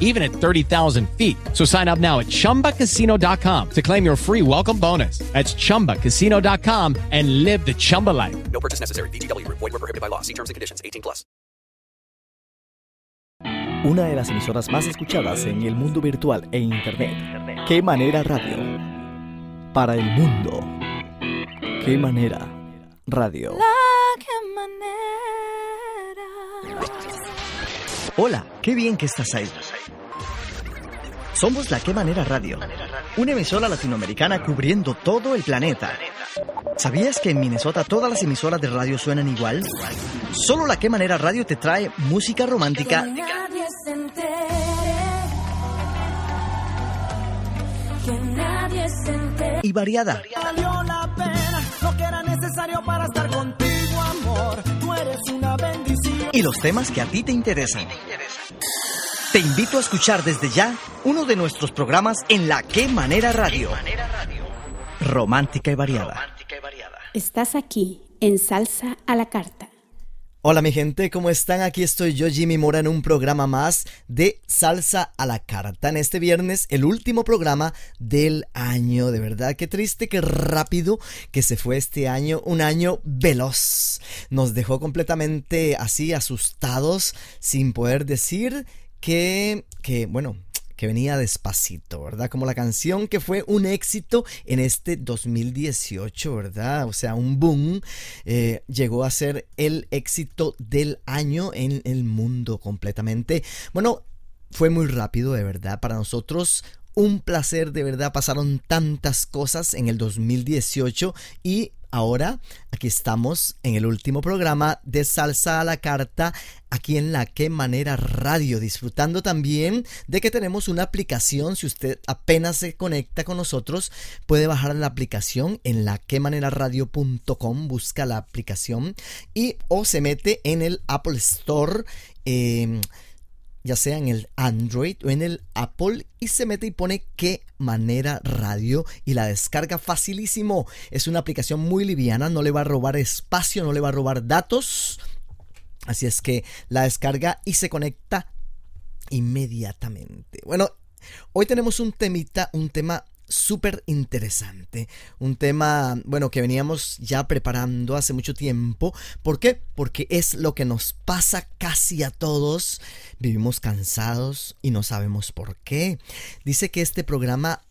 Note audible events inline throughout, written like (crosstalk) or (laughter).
even at 30,000 feet. So sign up now at ChumbaCasino.com to claim your free welcome bonus. That's ChumbaCasino.com and live the Chumba life. No purchase necessary. VGW. Void were prohibited by law. See terms and conditions. 18 plus. Una de las emisoras más escuchadas en el mundo virtual e Internet. ¿Qué manera radio? Para el mundo. ¿Qué manera radio? La que manera. Hola, qué bien que estás ahí. Somos La Qué Manera Radio, una emisora latinoamericana cubriendo todo el planeta. ¿Sabías que en Minnesota todas las emisoras de radio suenan igual? Solo La Qué Manera Radio te trae música romántica Que nadie y los temas que a ti te interesan. Te invito a escuchar desde ya uno de nuestros programas en La Qué Manera Radio. Romántica y variada. Estás aquí en Salsa a la Carta. Hola mi gente, ¿cómo están? Aquí estoy yo, Jimmy Mora, en un programa más de Salsa a la Carta. En este viernes, el último programa del año. De verdad, qué triste, qué rápido que se fue este año. Un año veloz. Nos dejó completamente así, asustados, sin poder decir que, que bueno, que venía despacito, ¿verdad? Como la canción que fue un éxito en este 2018, ¿verdad? O sea, un boom. eh, llegó a ser el éxito del año en el mundo completamente. Bueno, fue muy rápido, de verdad, para nosotros. Un placer, de verdad, pasaron tantas cosas en el 2018 y ahora aquí estamos en el último programa de Salsa a la Carta, aquí en la Que Manera Radio, disfrutando también de que tenemos una aplicación, si usted apenas se conecta con nosotros, puede bajar la aplicación en la quemanera.radio.com, busca la aplicación y o se mete en el Apple Store. eh, ya sea en el Android o en el Apple y se mete y pone qué manera radio y la descarga facilísimo. Es una aplicación muy liviana, no le va a robar espacio, no le va a robar datos. Así es que la descarga y se conecta inmediatamente. Bueno, hoy tenemos un temita, un tema súper interesante. Un tema, bueno, que veníamos ya preparando hace mucho tiempo. ¿Por qué? Porque es lo que nos pasa casi a todos. Vivimos cansados y no sabemos por qué. Dice que este programa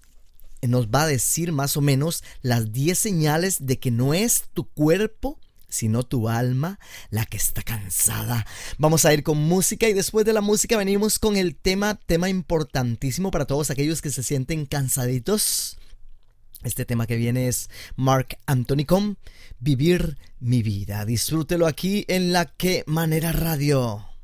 nos va a decir más o menos las 10 señales de que no es tu cuerpo sino tu alma la que está cansada. Vamos a ir con música y después de la música venimos con el tema, tema importantísimo para todos aquellos que se sienten cansaditos. Este tema que viene es Mark Anthony con Vivir mi vida. Disfrútelo aquí en la que manera radio.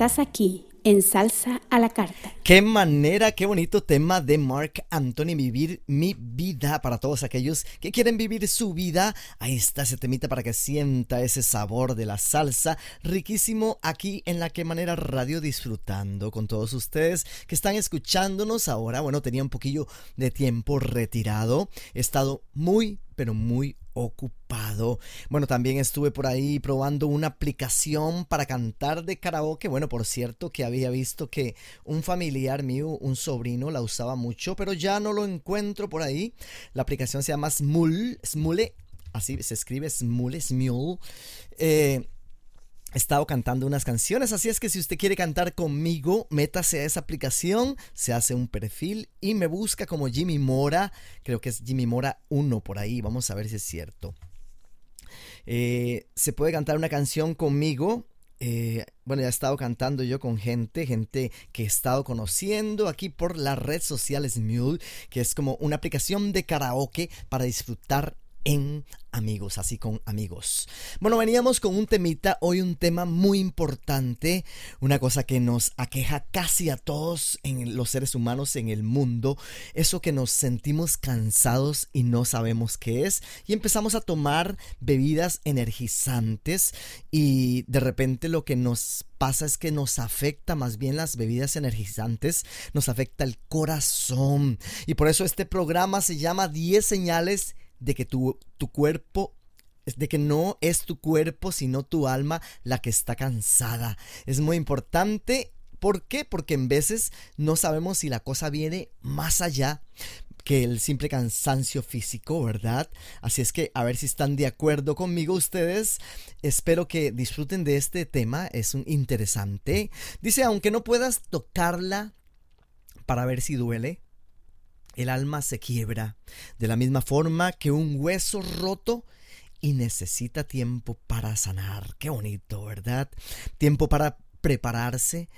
Estás aquí en Salsa a la Carta. Qué manera, qué bonito tema de Mark Anthony, vivir mi vida para todos aquellos que quieren vivir su vida. Ahí está ese temita para que sienta ese sabor de la salsa riquísimo aquí en la que manera radio disfrutando con todos ustedes que están escuchándonos ahora. Bueno, tenía un poquillo de tiempo retirado. He estado muy, pero muy ocupado. Bueno, también estuve por ahí probando una aplicación para cantar de karaoke. Bueno, por cierto, que había visto que un familiar mío, un sobrino, la usaba mucho, pero ya no lo encuentro por ahí. La aplicación se llama Smule, Smule, así se escribe Smule, Smule. Eh, He estado cantando unas canciones, así es que si usted quiere cantar conmigo, métase a esa aplicación, se hace un perfil y me busca como Jimmy Mora, creo que es Jimmy Mora 1 por ahí, vamos a ver si es cierto. Eh, se puede cantar una canción conmigo. eh, bueno, ya he estado cantando yo con gente, gente que he estado conociendo aquí por la red social Smule, que es como una aplicación de karaoke para disfrutar en amigos, así con amigos. Bueno, veníamos con un temita, hoy un tema muy importante, una cosa que nos aqueja casi a todos en los seres humanos en el mundo, eso que nos sentimos cansados y no sabemos qué es, y empezamos a tomar bebidas energizantes y de repente lo que nos pasa es que nos afecta más bien las bebidas energizantes, nos afecta el corazón. Y por eso este programa se llama 10 señales de que tu, tu cuerpo de que no es tu cuerpo, sino tu alma la que está cansada. Es muy importante. ¿Por qué? Porque en veces no sabemos si la cosa viene más allá que el simple cansancio físico, ¿verdad? Así es que a ver si están de acuerdo conmigo ustedes. Espero que disfruten de este tema, es un interesante. Dice, aunque no puedas tocarla para ver si duele, el alma se quiebra de la misma forma que un hueso roto y necesita tiempo para sanar. Qué bonito, ¿verdad? Tiempo para prepararse.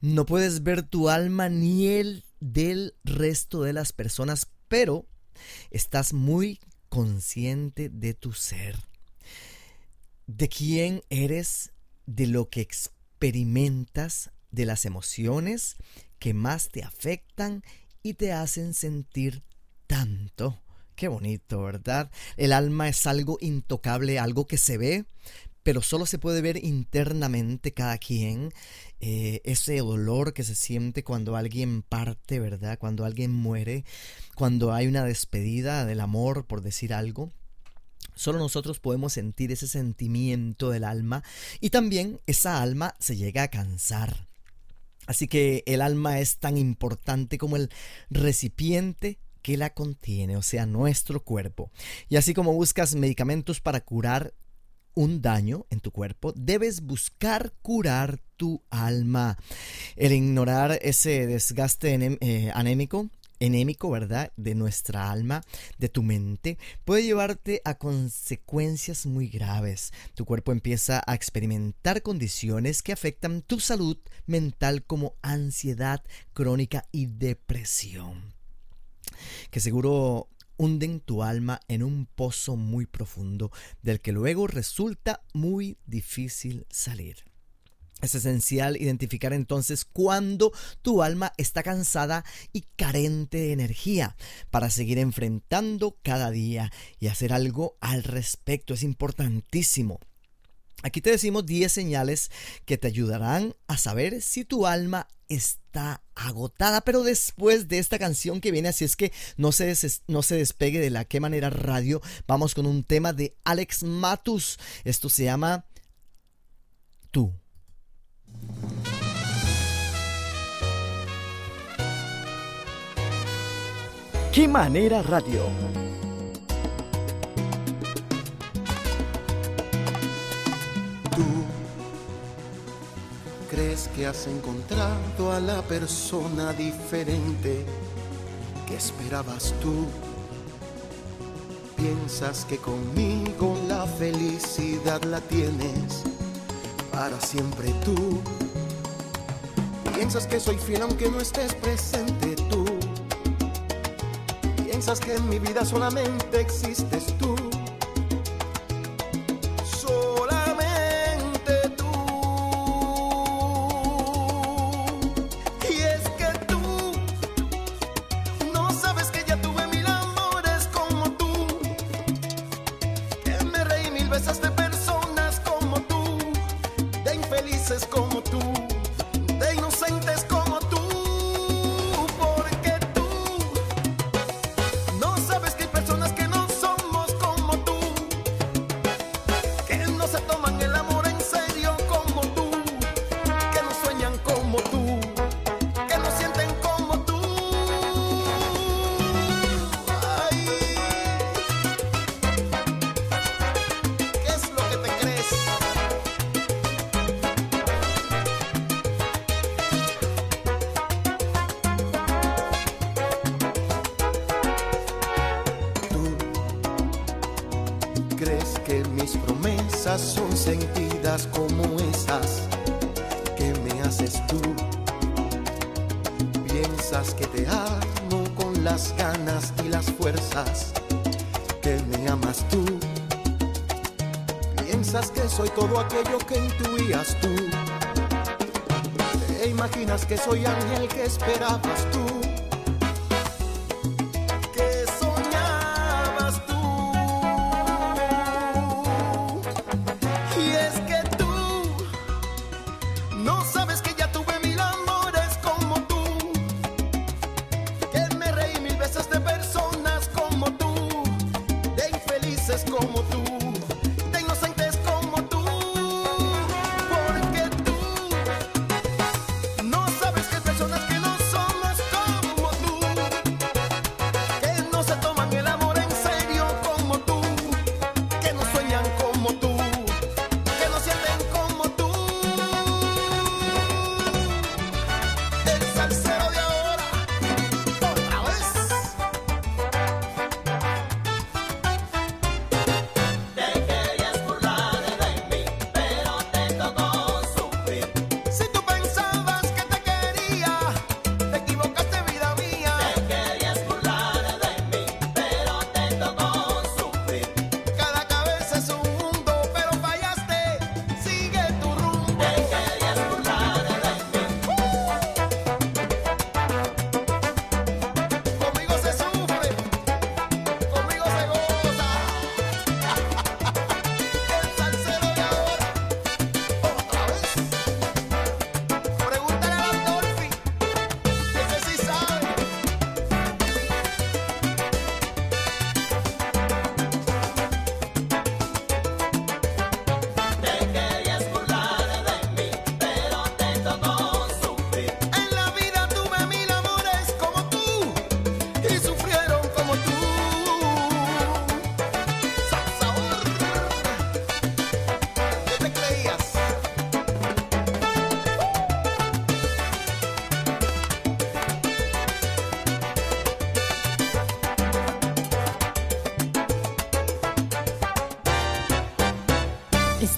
No puedes ver tu alma ni el del resto de las personas, pero estás muy consciente de tu ser, de quién eres, de lo que experimentas, de las emociones que más te afectan y te hacen sentir tanto. Qué bonito, ¿verdad? El alma es algo intocable, algo que se ve, pero solo se puede ver internamente cada quien eh, ese dolor que se siente cuando alguien parte, ¿verdad? Cuando alguien muere, cuando hay una despedida del amor, por decir algo. Solo nosotros podemos sentir ese sentimiento del alma y también esa alma se llega a cansar. Así que el alma es tan importante como el recipiente que la contiene, o sea, nuestro cuerpo. Y así como buscas medicamentos para curar un daño en tu cuerpo, debes buscar curar tu alma. El ignorar ese desgaste eh, anémico enémico, ¿verdad? De nuestra alma, de tu mente, puede llevarte a consecuencias muy graves. Tu cuerpo empieza a experimentar condiciones que afectan tu salud mental como ansiedad crónica y depresión. Que seguro hunden tu alma en un pozo muy profundo del que luego resulta muy difícil salir. Es esencial identificar entonces cuando tu alma está cansada y carente de energía para seguir enfrentando cada día y hacer algo al respecto. Es importantísimo. Aquí te decimos 10 señales que te ayudarán a saber si tu alma está agotada, pero después de esta canción que viene, así es que no se, no se despegue de la que manera radio, vamos con un tema de Alex Matus. Esto se llama Tú. ¿Qué manera radio? Tú crees que has encontrado a la persona diferente que esperabas tú. Piensas que conmigo la felicidad la tienes para siempre tú. Piensas que soy fiel aunque no estés presente tú. Piensas que en mi vida solamente existes tú. Crees que mis promesas son sentidas como esas que me haces tú. Piensas que te amo con las ganas y las fuerzas que me amas tú. Piensas que soy todo aquello que intuías tú. Te imaginas que soy ángel que esperabas tú.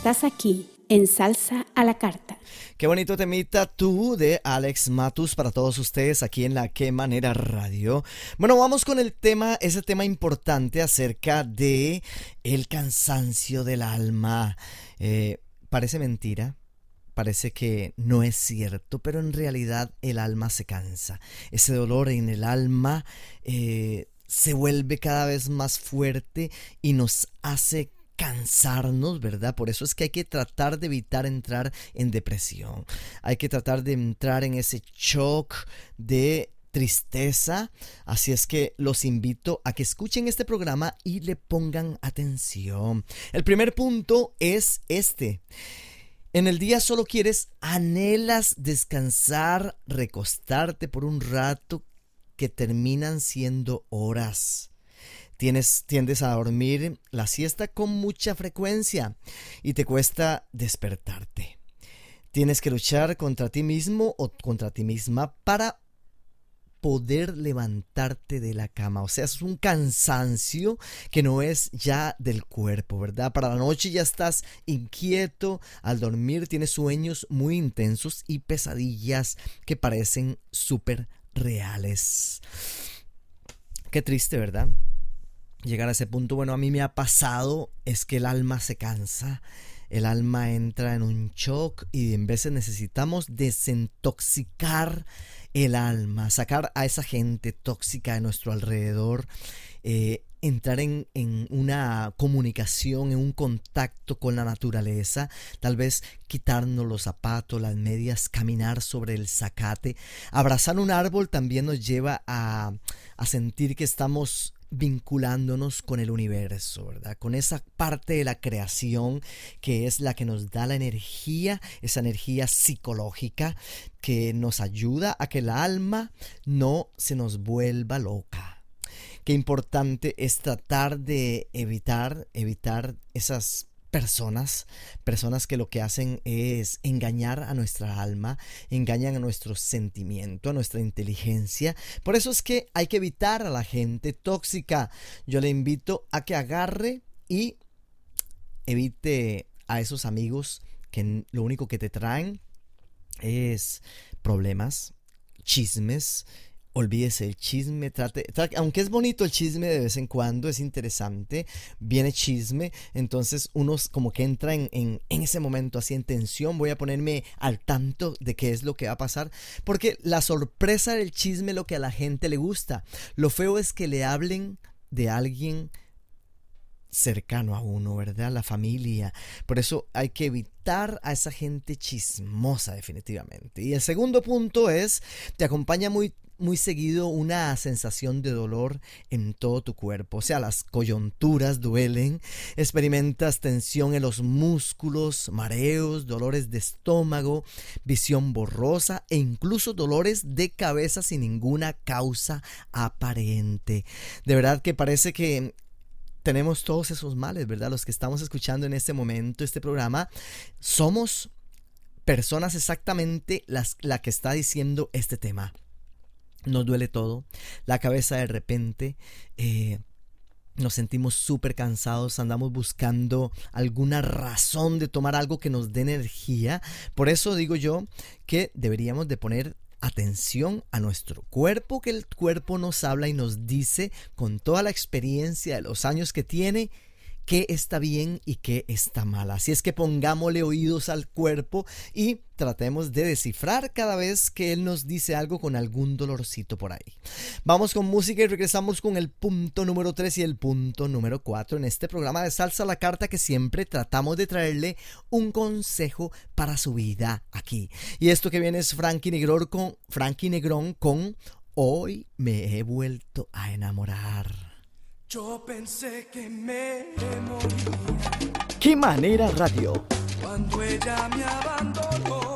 Estás aquí en Salsa a la Carta. Qué bonito temita tú de Alex Matus para todos ustedes aquí en la Qué Manera Radio. Bueno, vamos con el tema, ese tema importante acerca de el cansancio del alma. Eh, parece mentira, parece que no es cierto, pero en realidad el alma se cansa. Ese dolor en el alma eh, se vuelve cada vez más fuerte y nos hace cansarnos, ¿verdad? Por eso es que hay que tratar de evitar entrar en depresión. Hay que tratar de entrar en ese shock de tristeza. Así es que los invito a que escuchen este programa y le pongan atención. El primer punto es este. En el día solo quieres, anhelas descansar, recostarte por un rato que terminan siendo horas. Tienes, tiendes a dormir la siesta con mucha frecuencia y te cuesta despertarte. Tienes que luchar contra ti mismo o contra ti misma para poder levantarte de la cama. O sea, es un cansancio que no es ya del cuerpo, ¿verdad? Para la noche ya estás inquieto, al dormir tienes sueños muy intensos y pesadillas que parecen súper reales. Qué triste, ¿verdad? Llegar a ese punto, bueno, a mí me ha pasado, es que el alma se cansa, el alma entra en un shock y en veces necesitamos desintoxicar el alma, sacar a esa gente tóxica de nuestro alrededor, eh, entrar en, en, una comunicación, en un contacto con la naturaleza, tal vez quitarnos los zapatos, las medias, caminar sobre el zacate, abrazar un árbol también nos lleva a, a sentir que estamos vinculándonos con el universo, ¿verdad? Con esa parte de la creación que es la que nos da la energía, esa energía psicológica que nos ayuda a que el alma no se nos vuelva loca. Qué importante es tratar de evitar, evitar esas personas, personas que lo que hacen es engañar a nuestra alma, engañan a nuestro sentimiento, a nuestra inteligencia. Por eso es que hay que evitar a la gente tóxica. Yo le invito a que agarre y evite a esos amigos que lo único que te traen es problemas, chismes, olvídese el chisme, trate, aunque es bonito el chisme de vez en cuando, es interesante, viene chisme, entonces uno como que entra en, en, ese momento así en tensión, voy a ponerme al tanto de qué es lo que va a pasar, porque la sorpresa del chisme es lo que a la gente le gusta, lo feo es que le hablen de alguien cercano a uno, ¿verdad? La familia. Por eso hay que evitar a esa gente chismosa definitivamente. Y el segundo punto es, te acompaña muy muy seguido una sensación de dolor en todo tu cuerpo. O sea, las coyunturas duelen, experimentas tensión en los músculos, mareos, dolores de estómago, visión borrosa e incluso dolores de cabeza sin ninguna causa aparente. De verdad que parece que tenemos todos esos males, ¿verdad? Los que estamos escuchando en este momento este programa, somos personas exactamente las la que está diciendo este tema. Nos duele todo, la cabeza de repente, eh, nos sentimos súper cansados, andamos buscando alguna razón de tomar algo que nos dé energía. Por eso digo yo que deberíamos de poner atención a nuestro cuerpo, que el cuerpo nos habla y nos dice con toda la experiencia de los años que tiene qué está bien y qué está mal. Así es que pongámosle oídos al cuerpo y tratemos de descifrar cada vez que él nos dice algo con algún dolorcito por ahí. Vamos con música y regresamos con el punto número 3 y el punto número 4 en este programa de Salsa la Carta que siempre tratamos de traerle un consejo para su vida aquí. Y esto que viene es Frankie Negrón con, Frankie Negrón con Hoy me he vuelto a enamorar. Yo pensé que me moría ¡Qué manera radio! cuando ella me abandonó.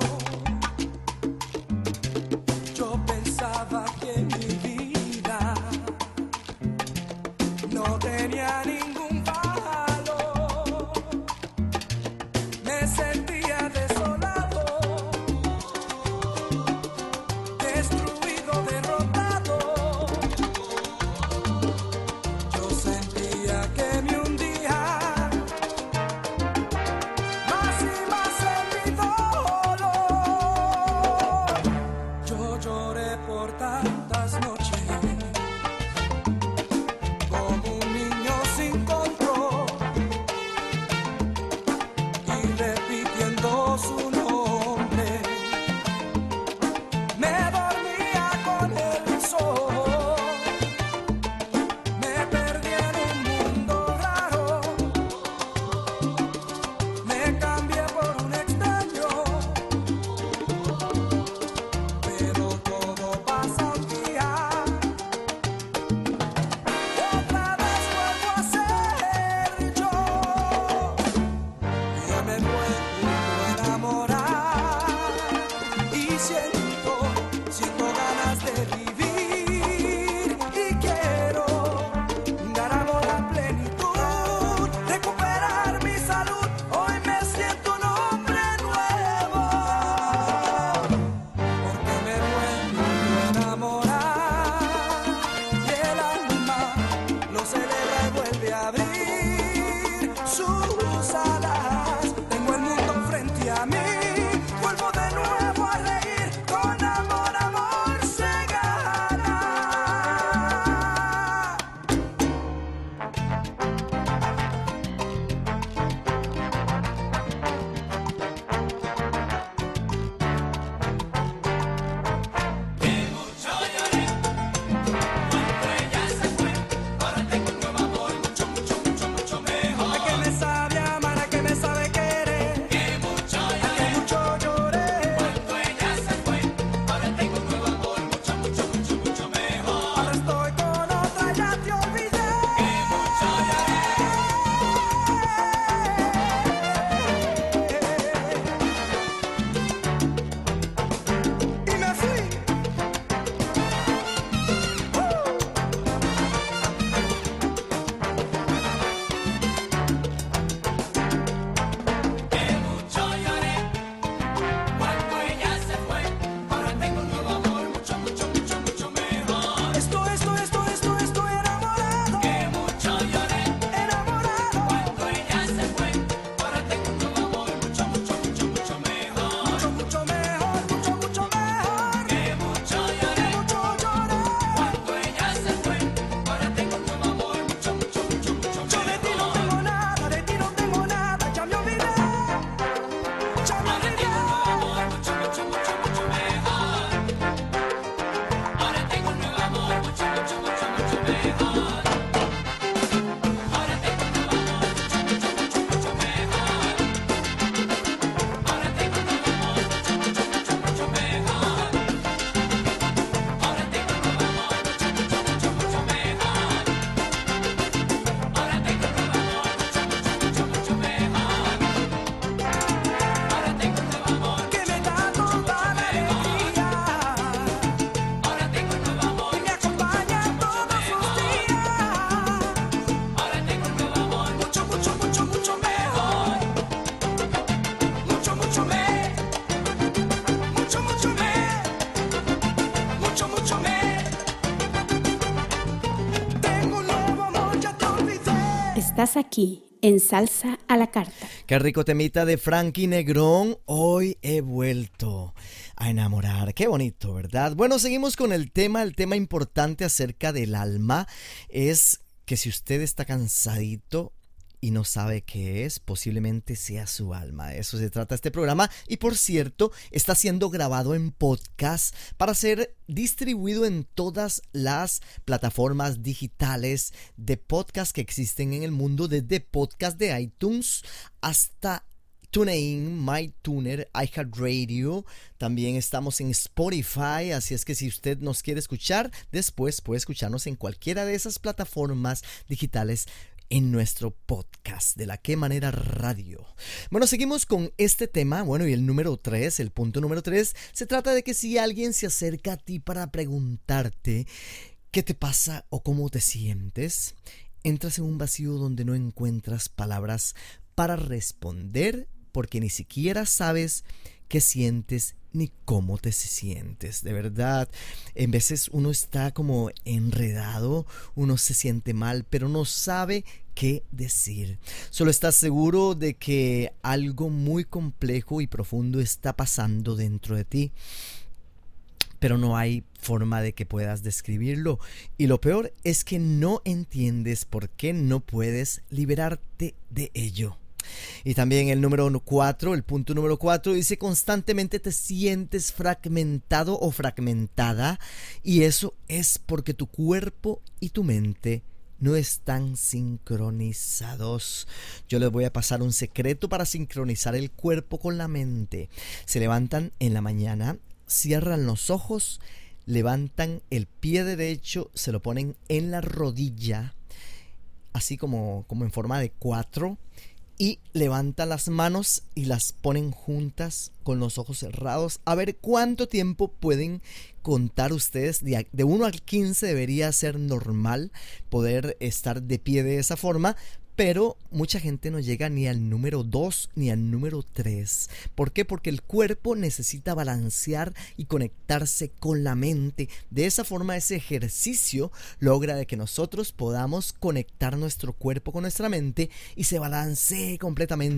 Estás aquí en Salsa a la Carta. Qué rico temita de Frankie Negrón. Hoy he vuelto a enamorar. Qué bonito, ¿verdad? Bueno, seguimos con el tema. El tema importante acerca del alma es que si usted está cansadito, y no sabe qué es, posiblemente sea su alma. De eso se trata este programa. Y por cierto, está siendo grabado en podcast para ser distribuido en todas las plataformas digitales de podcast que existen en el mundo, desde podcast de iTunes hasta TuneIn, MyTuner, iHeartRadio. También estamos en Spotify, así es que si usted nos quiere escuchar, después puede escucharnos en cualquiera de esas plataformas digitales en nuestro podcast de la qué manera radio. Bueno, seguimos con este tema, bueno, y el número 3, el punto número 3, se trata de que si alguien se acerca a ti para preguntarte qué te pasa o cómo te sientes, entras en un vacío donde no encuentras palabras para responder porque ni siquiera sabes qué sientes ni cómo te sientes. De verdad, en veces uno está como enredado, uno se siente mal, pero no sabe qué decir. Solo estás seguro de que algo muy complejo y profundo está pasando dentro de ti. Pero no hay forma de que puedas describirlo. Y lo peor es que no entiendes por qué no puedes liberarte de ello. Y también el número 4, el punto número 4 dice constantemente te sientes fragmentado o fragmentada y eso es porque tu cuerpo y tu mente no están sincronizados. Yo les voy a pasar un secreto para sincronizar el cuerpo con la mente. Se levantan en la mañana, cierran los ojos, levantan el pie derecho, se lo ponen en la rodilla, así como, como en forma de cuatro y levanta las manos y las ponen juntas con los ojos cerrados. A ver cuánto tiempo pueden contar ustedes. De 1 al 15 debería ser normal poder estar de pie de esa forma. Pero mucha gente no llega ni al número 2 ni al número 3. ¿Por qué? Porque el cuerpo necesita balancear y conectarse con la mente. De esa forma ese ejercicio logra de que nosotros podamos conectar nuestro cuerpo con nuestra mente y se balancee completamente.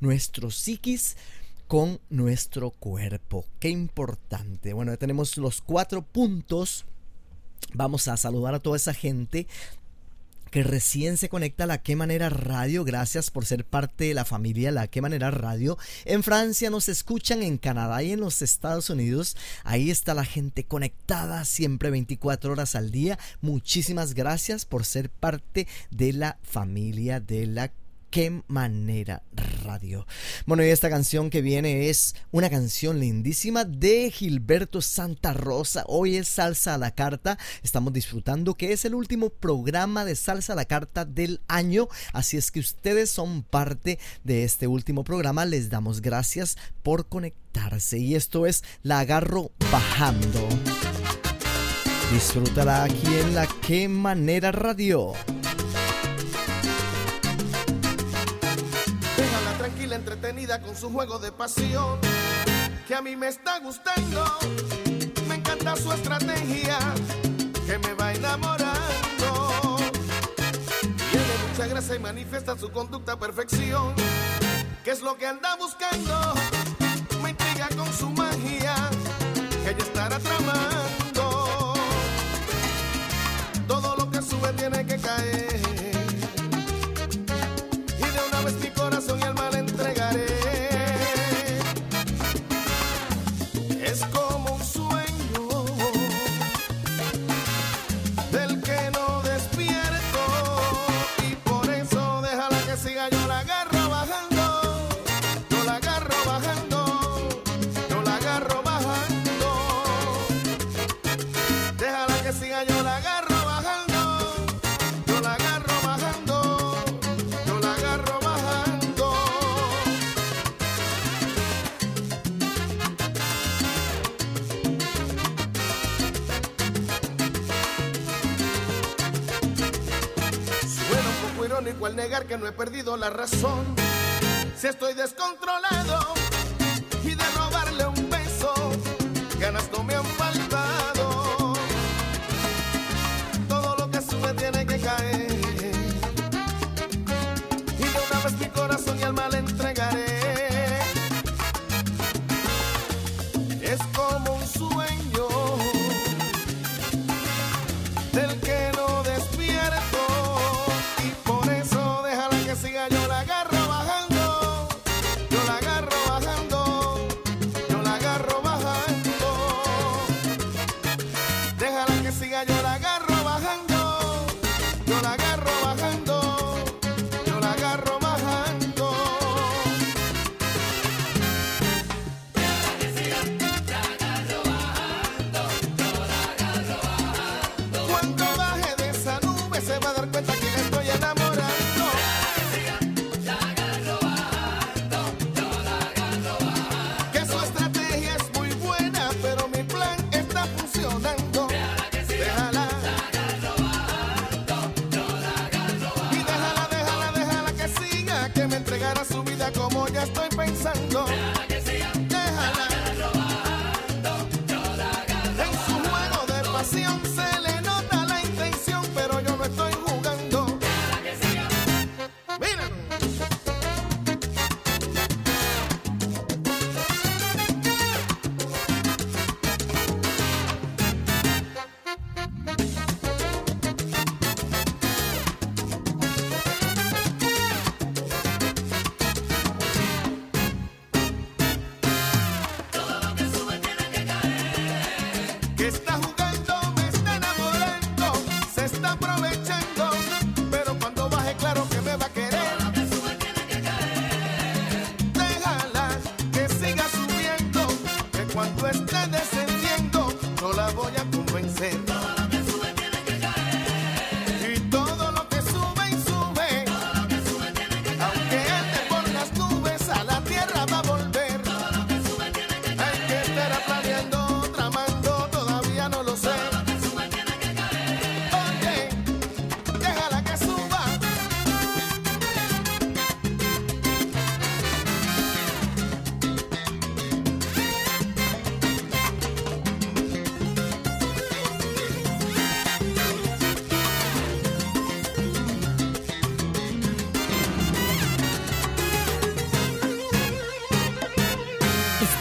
Nuestro psiquis con nuestro cuerpo. Qué importante. Bueno, ya tenemos los cuatro puntos. Vamos a saludar a toda esa gente que recién se conecta a la Qué Manera Radio. Gracias por ser parte de la familia La Qué Manera Radio. En Francia nos escuchan, en Canadá y en los Estados Unidos. Ahí está la gente conectada siempre 24 horas al día. Muchísimas gracias por ser parte de la familia de la qué manera radio. Bueno, y esta canción que viene es una canción lindísima de Gilberto Santa Rosa. Hoy es Salsa a la Carta. Estamos disfrutando que es el último programa de Salsa a la Carta del año. Así es que ustedes son parte de este último programa. Les damos gracias por conectarse. Y esto es La Agarro Bajando. Disfrútala aquí en la Qué Manera Radio. Entretenida con su juego de pasión, que a mí me está gustando. Me encanta su estrategia, que me va enamorando. Tiene mucha gracia y manifiesta su conducta a perfección. ¿Qué es lo que anda buscando? Me intriga con su magia, que ella estará tramando. Todo lo que sube tiene que caer. Al negar que no he perdido la razón. Si estoy descontrolado la agarro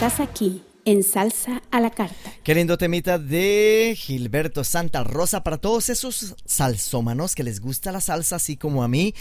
Aquí en Salsa a la Carta. Qué lindo temita de Gilberto Santa Rosa para todos esos salsómanos que les gusta la salsa así como a mí.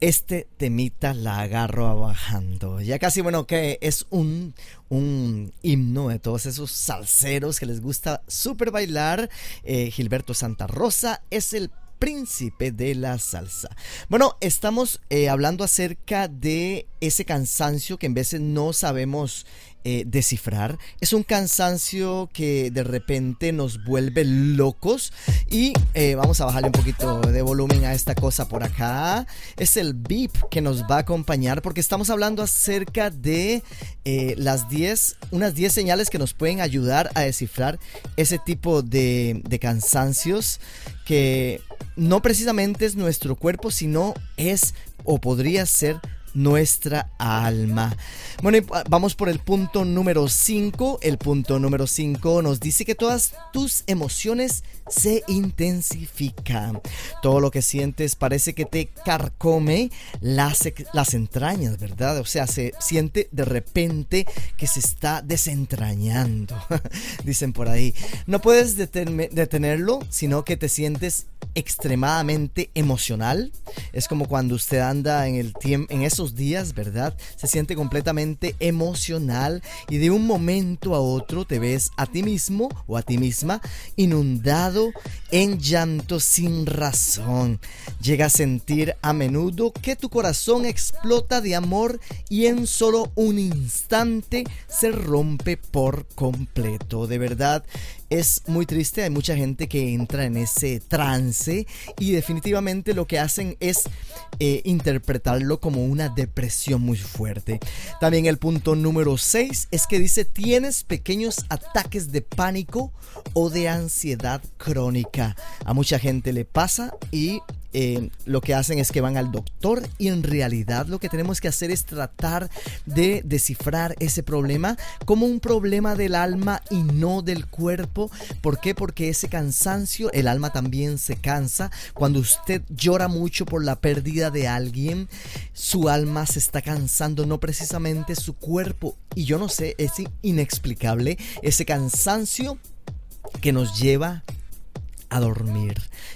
Este temita la agarro bajando. Ya casi, bueno, que es un, un himno de todos esos salseros que les gusta súper bailar. Eh, Gilberto Santa Rosa es el príncipe de la salsa. Bueno, estamos eh, hablando acerca de ese cansancio que en veces no sabemos eh, descifrar. Es un cansancio que de repente nos vuelve locos y eh, vamos a bajarle un poquito de volumen a esta cosa por acá. Es el beep que nos va a acompañar porque estamos hablando acerca de eh, las 10, unas 10 señales que nos pueden ayudar a descifrar ese tipo de, de cansancios que no precisamente es nuestro cuerpo, sino es o podría ser nuestra alma. Bueno, vamos por el punto número 5. El punto número 5 nos dice que todas tus emociones se intensifican. Todo lo que sientes parece que te carcome las, las entrañas, ¿verdad? O sea, se siente de repente que se está desentrañando. (laughs) Dicen por ahí. No puedes detenerlo, sino que te sientes extremadamente emocional. Es como cuando usted anda en el en esos días, ¿verdad? Se siente completamente emocional y de un momento a otro te ves a ti mismo o a ti misma en llanto sin razón. Llega a sentir a menudo que tu corazón explota de amor y en solo un instante se rompe por completo. De verdad, es muy triste, hay mucha gente que entra en ese trance y definitivamente lo que hacen es eh, interpretarlo como una depresión muy fuerte. También el punto número 6 es que dice tienes pequeños ataques de pánico o de ansiedad crónica. A mucha gente le pasa y eh, lo que hacen es que van al doctor y en realidad lo que tenemos que hacer es tratar de descifrar ese problema como un problema del alma y no del cuerpo. ¿Por qué? Porque ese cansancio, el alma también se cansa. Cuando usted llora mucho por la pérdida de alguien, su alma se está cansando, no precisamente su cuerpo. Y yo no sé, es inexplicable ese cansancio que nos lleva a dormir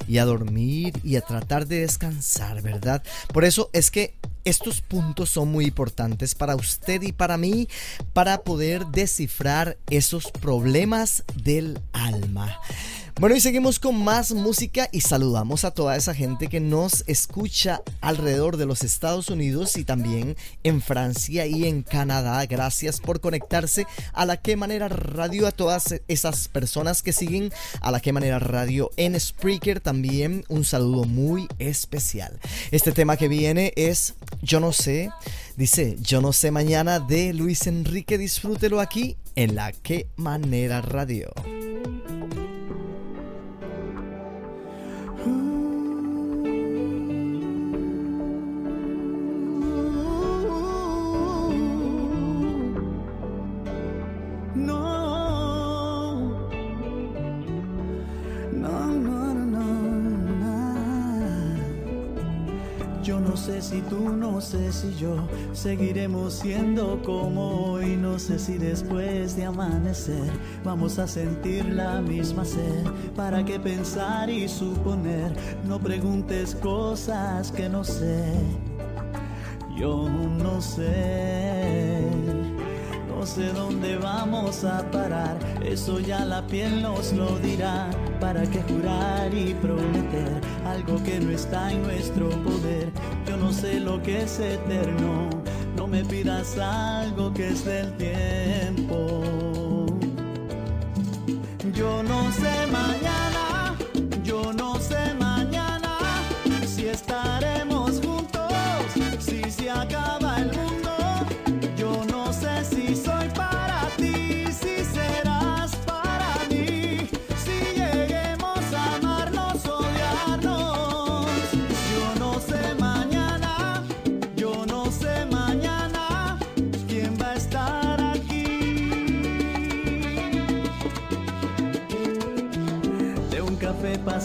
y a dormir y a tratar de descansar, ¿verdad? Por eso es que estos puntos son muy importantes para usted y para mí para poder descifrar esos problemas del alma. Bueno, y seguimos con más música y saludamos a toda esa gente que nos escucha alrededor de los Estados Unidos y también en Francia y en Canadá. Gracias por conectarse a la que manera radio, a todas esas personas que siguen a la que manera radio en Spreaker. También un saludo muy especial. Este tema que viene es Yo no sé. Dice, yo no sé mañana de Luis Enrique, disfrútelo aquí en la que manera radio. No sé si yo seguiremos siendo como hoy. No sé si después de amanecer vamos a sentir la misma sed. ¿Para qué pensar y suponer? No preguntes cosas que no sé. Yo no sé. No sé dónde vamos a parar, eso ya la piel nos lo dirá. ¿Para qué jurar y prometer algo que no está en nuestro poder? No sé lo que es eterno, no me pidas algo que es del tiempo. Yo no sé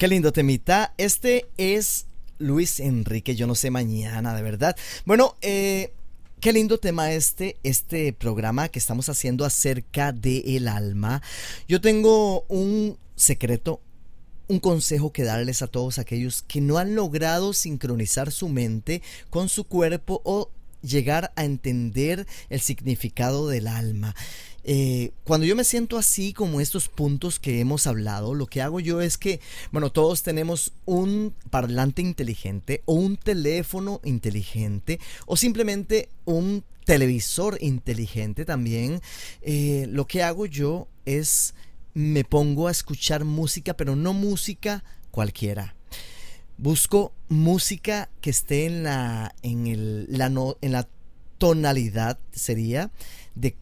Qué lindo temita. Este es Luis Enrique, yo no sé mañana, de verdad. Bueno, eh, Qué lindo tema este, este programa que estamos haciendo acerca de el alma. Yo tengo un secreto, un consejo que darles a todos aquellos que no han logrado sincronizar su mente con su cuerpo o llegar a entender el significado del alma. Eh, cuando yo me siento así como estos puntos que hemos hablado, lo que hago yo es que, bueno, todos tenemos un parlante inteligente o un teléfono inteligente o simplemente un televisor inteligente también. Eh, lo que hago yo es me pongo a escuchar música, pero no música cualquiera. Busco música que esté en la, en el, la, en la tonalidad, sería de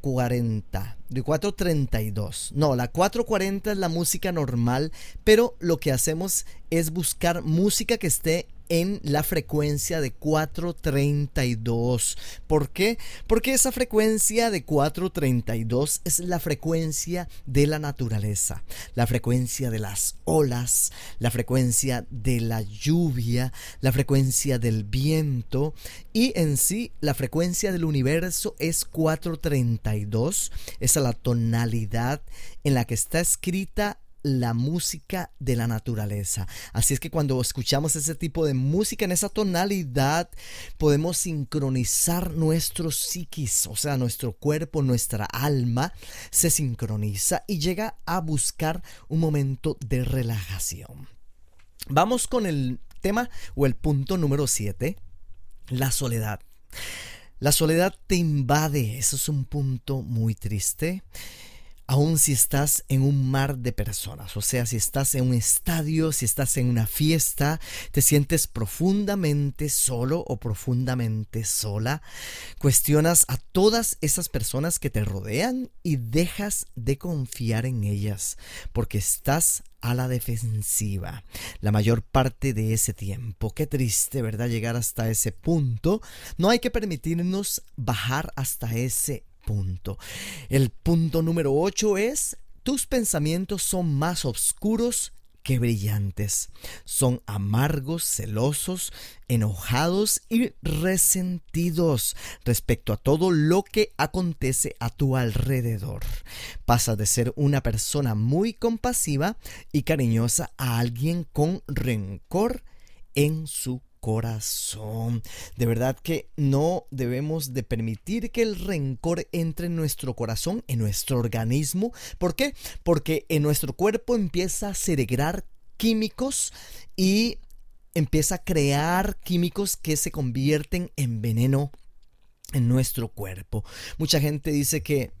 440, de 432. No, la 440 es la música normal, pero lo que hacemos es buscar música que esté en la frecuencia de 432. ¿Por qué? Porque esa frecuencia de 432 es la frecuencia de la naturaleza, la frecuencia de las olas, la frecuencia de la lluvia, la frecuencia del viento y en sí la frecuencia del universo es 432. Esa es la tonalidad en la que está escrita la música de la naturaleza. Así es que cuando escuchamos ese tipo de música en esa tonalidad, podemos sincronizar nuestro psiquis, o sea, nuestro cuerpo, nuestra alma se sincroniza y llega a buscar un momento de relajación. Vamos con el tema o el punto número 7, la soledad. La soledad te invade, eso es un punto muy triste aun si estás en un mar de personas, o sea, si estás en un estadio, si estás en una fiesta, te sientes profundamente solo o profundamente sola, cuestionas a todas esas personas que te rodean y dejas de confiar en ellas, porque estás a la defensiva la mayor parte de ese tiempo. Qué triste, ¿verdad? Llegar hasta ese punto. No hay que permitirnos bajar hasta ese punto. El punto número 8 es, tus pensamientos son más oscuros que brillantes. Son amargos, celosos, enojados y resentidos respecto a todo lo que acontece a tu alrededor. Pasas de ser una persona muy compasiva y cariñosa a alguien con rencor en su corazón. De verdad que no debemos de permitir que el rencor entre en nuestro corazón, en nuestro organismo. ¿Por qué? Porque en nuestro cuerpo empieza a segregar químicos y empieza a crear químicos que se convierten en veneno en nuestro cuerpo. Mucha gente dice que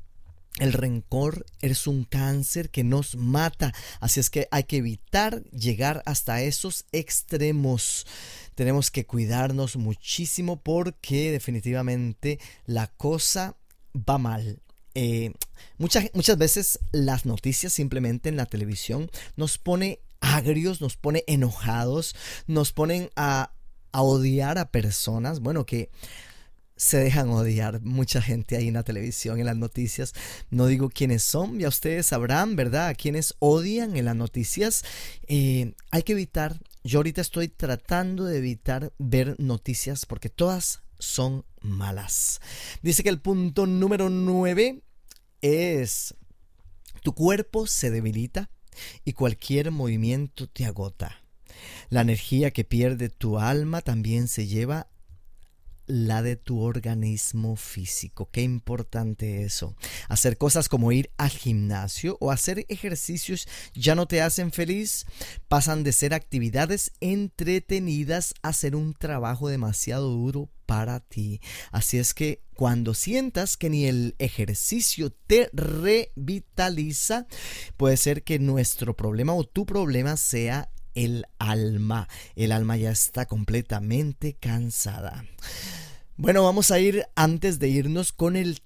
el rencor es un cáncer que nos mata, así es que hay que evitar llegar hasta esos extremos. Tenemos que cuidarnos muchísimo porque definitivamente la cosa va mal. Eh, muchas, muchas veces las noticias simplemente en la televisión nos pone agrios, nos pone enojados, nos ponen a, a odiar a personas, bueno, que se dejan odiar mucha gente ahí en la televisión, en las noticias. No digo quiénes son, ya ustedes sabrán, ¿verdad? A quienes odian en las noticias. Eh, hay que evitar, yo ahorita estoy tratando de evitar ver noticias porque todas son malas. Dice que el punto número 9 es, tu cuerpo se debilita y cualquier movimiento te agota. La energía que pierde tu alma también se lleva la de tu organismo físico. Qué importante eso. Hacer cosas como ir al gimnasio o hacer ejercicios ya no te hacen feliz. Pasan de ser actividades entretenidas a ser un trabajo demasiado duro para ti. Así es que cuando sientas que ni el ejercicio te revitaliza, puede ser que nuestro problema o tu problema sea el alma. El alma ya está completamente cansada. Bueno, vamos a ir antes de irnos con el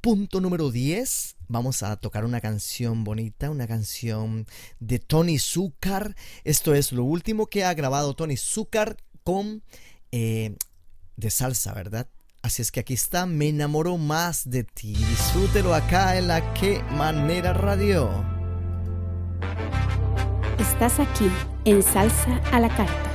punto número 10. Vamos a tocar una canción bonita, una canción de Tony Zucker. Esto es lo último que ha grabado Tony Zucker con eh, de salsa, ¿verdad? Así es que aquí está, me enamoro más de ti. Disfrútelo acá en la que manera radio. Estás aquí en Salsa a la Carta.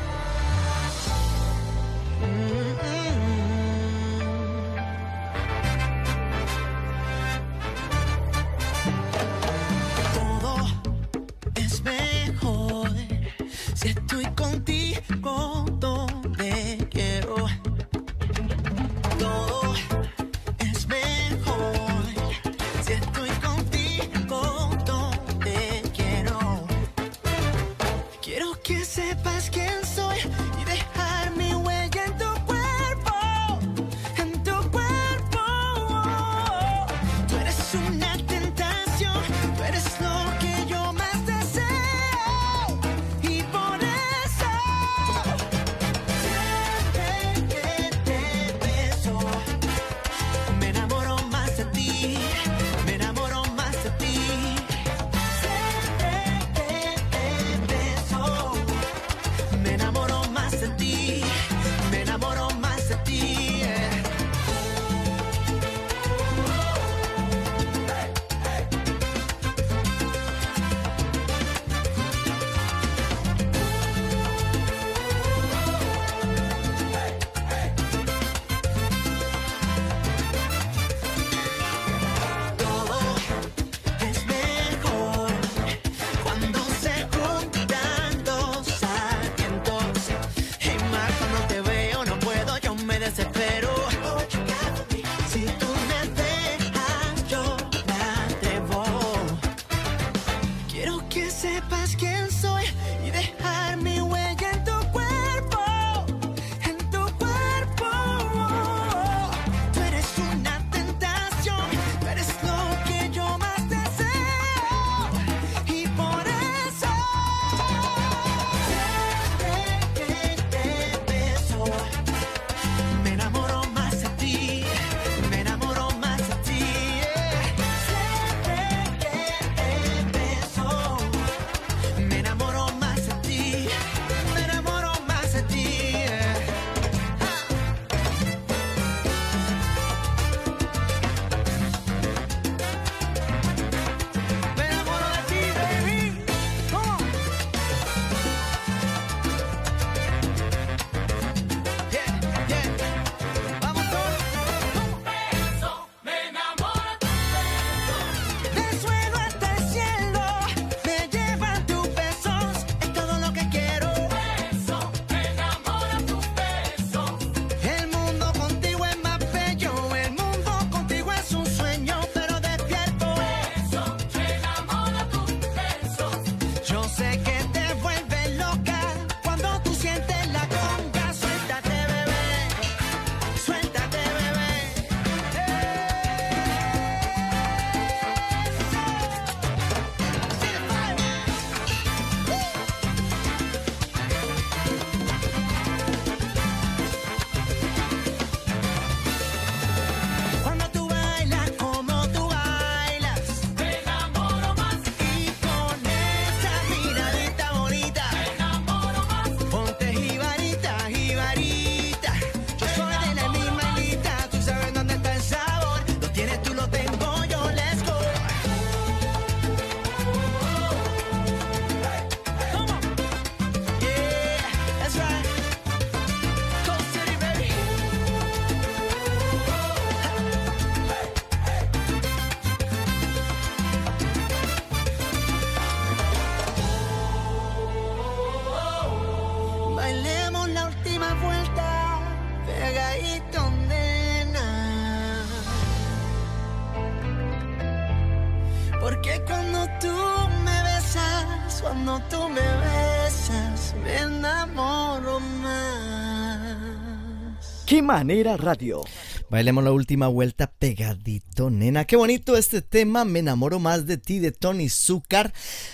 manera radio. Bailemos la última vuelta pegadito, nena. Qué bonito este tema, me enamoro más de ti, de Tony Zúcar.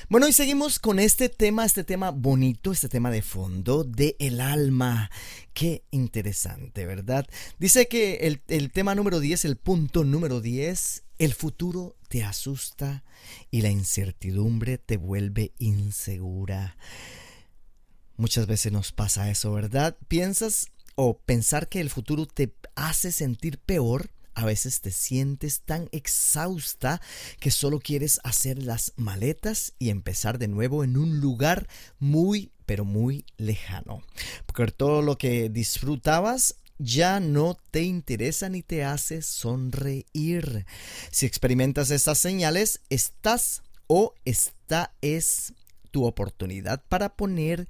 Bueno, y seguimos con este tema, este tema bonito, este tema de fondo, de el alma. Qué interesante, ¿verdad? Dice que el, el tema número 10, el punto número 10, el futuro te asusta y la incertidumbre te vuelve insegura. Muchas veces nos pasa eso, ¿verdad? Piensas o pensar que el futuro te hace sentir peor, a veces te sientes tan exhausta que solo quieres hacer las maletas y empezar de nuevo en un lugar muy, pero muy lejano. Porque todo lo que disfrutabas ya no te interesa ni te hace sonreír. Si experimentas estas señales, estás o esta es tu oportunidad para poner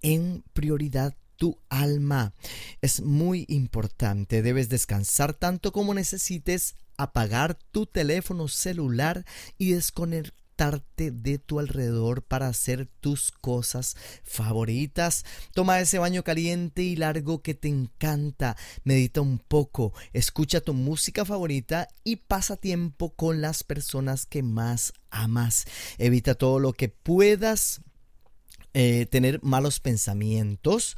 en prioridad tu alma. Es muy importante, debes descansar tanto como necesites, apagar tu teléfono celular y desconectarte de tu alrededor para hacer tus cosas favoritas. Toma ese baño caliente y largo que te encanta. Medita un poco, escucha tu música favorita y pasa tiempo con las personas que más amas. Evita todo lo que puedas eh, tener malos pensamientos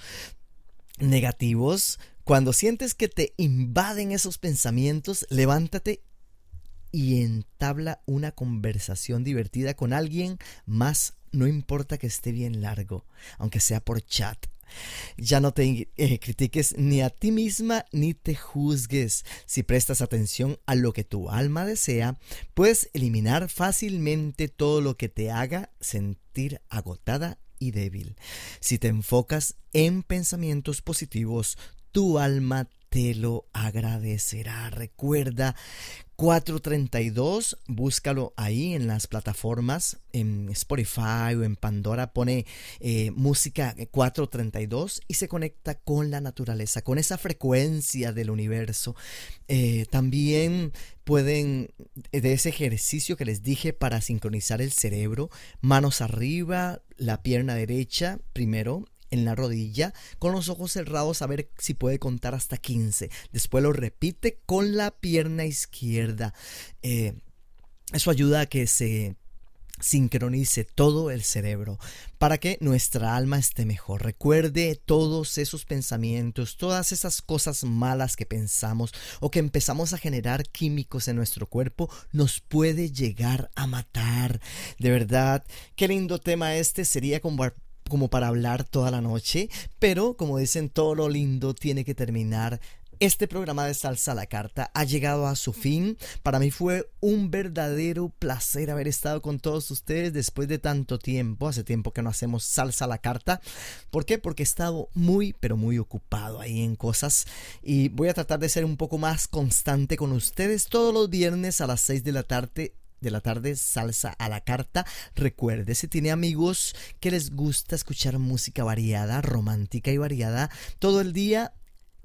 negativos. Cuando sientes que te invaden esos pensamientos, levántate y entabla una conversación divertida con alguien más, no importa que esté bien largo, aunque sea por chat. Ya no te eh, critiques ni a ti misma ni te juzgues. Si prestas atención a lo que tu alma desea, puedes eliminar fácilmente todo lo que te haga sentir agotada y débil. Si te enfocas en pensamientos positivos, tu alma te lo agradecerá. Recuerda 432, búscalo ahí en las plataformas, en Spotify o en Pandora, pone eh, música 432 y se conecta con la naturaleza, con esa frecuencia del universo. Eh, también pueden, de ese ejercicio que les dije para sincronizar el cerebro, manos arriba, la pierna derecha primero en la rodilla, con los ojos cerrados a ver si puede contar hasta 15. Después lo repite con la pierna izquierda. Eh, eso ayuda a que se sincronice todo el cerebro para que nuestra alma esté mejor. Recuerde todos esos pensamientos, todas esas cosas malas que pensamos o que empezamos a generar químicos en nuestro cuerpo, nos puede llegar a matar. De verdad, qué lindo tema este sería como como para hablar toda la noche, pero como dicen, todo lo lindo tiene que terminar este programa de Salsa a la Carta ha llegado a su fin. Para mí fue un verdadero placer haber estado con todos ustedes después de tanto tiempo. Hace tiempo que no hacemos Salsa a la Carta. ¿Por qué? Porque he estado muy, pero muy ocupado ahí en cosas. Y voy a tratar de ser un poco más constante con ustedes todos los viernes a las 6 de la tarde de la tarde, salsa a la carta. Recuerde, si tiene amigos que les gusta escuchar música variada, romántica y variada todo el día,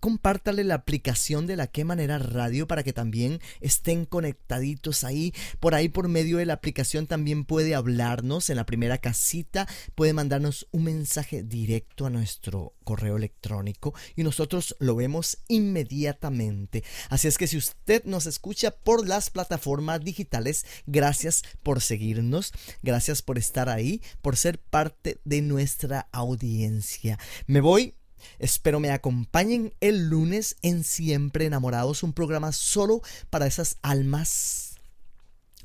compártale la aplicación de la qué manera radio para que también estén conectaditos ahí. Por ahí por medio de la aplicación también puede hablarnos en la primera casita, puede mandarnos un mensaje directo a nuestro correo electrónico y nosotros lo vemos inmediatamente. Así es que si usted nos escucha por las plataformas digitales, gracias por seguirnos, gracias por estar ahí, por ser parte de nuestra audiencia. Me voy Espero me acompañen el lunes en Siempre Enamorados, un programa solo para esas almas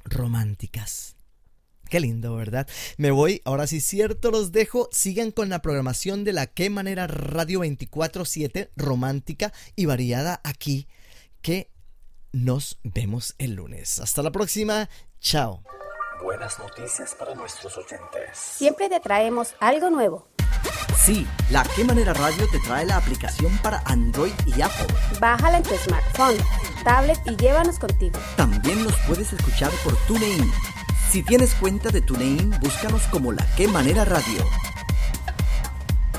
románticas. Qué lindo, ¿verdad? Me voy, ahora sí cierto, los dejo. Sigan con la programación de la Qué Manera Radio 24-7, romántica y variada aquí, que nos vemos el lunes. Hasta la próxima, chao. Buenas noticias para nuestros oyentes. Siempre te traemos algo nuevo. Sí, la Qué Manera Radio te trae la aplicación para Android y Apple. Bájala en tu smartphone, tablet y llévanos contigo. También nos puedes escuchar por TuneIn. Si tienes cuenta de TuneIn, búscanos como la Qué Manera Radio.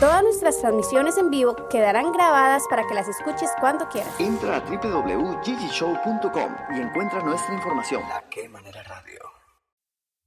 Todas nuestras transmisiones en vivo quedarán grabadas para que las escuches cuando quieras. Entra a www.gigishow.com y encuentra nuestra información. La Qué Manera Radio.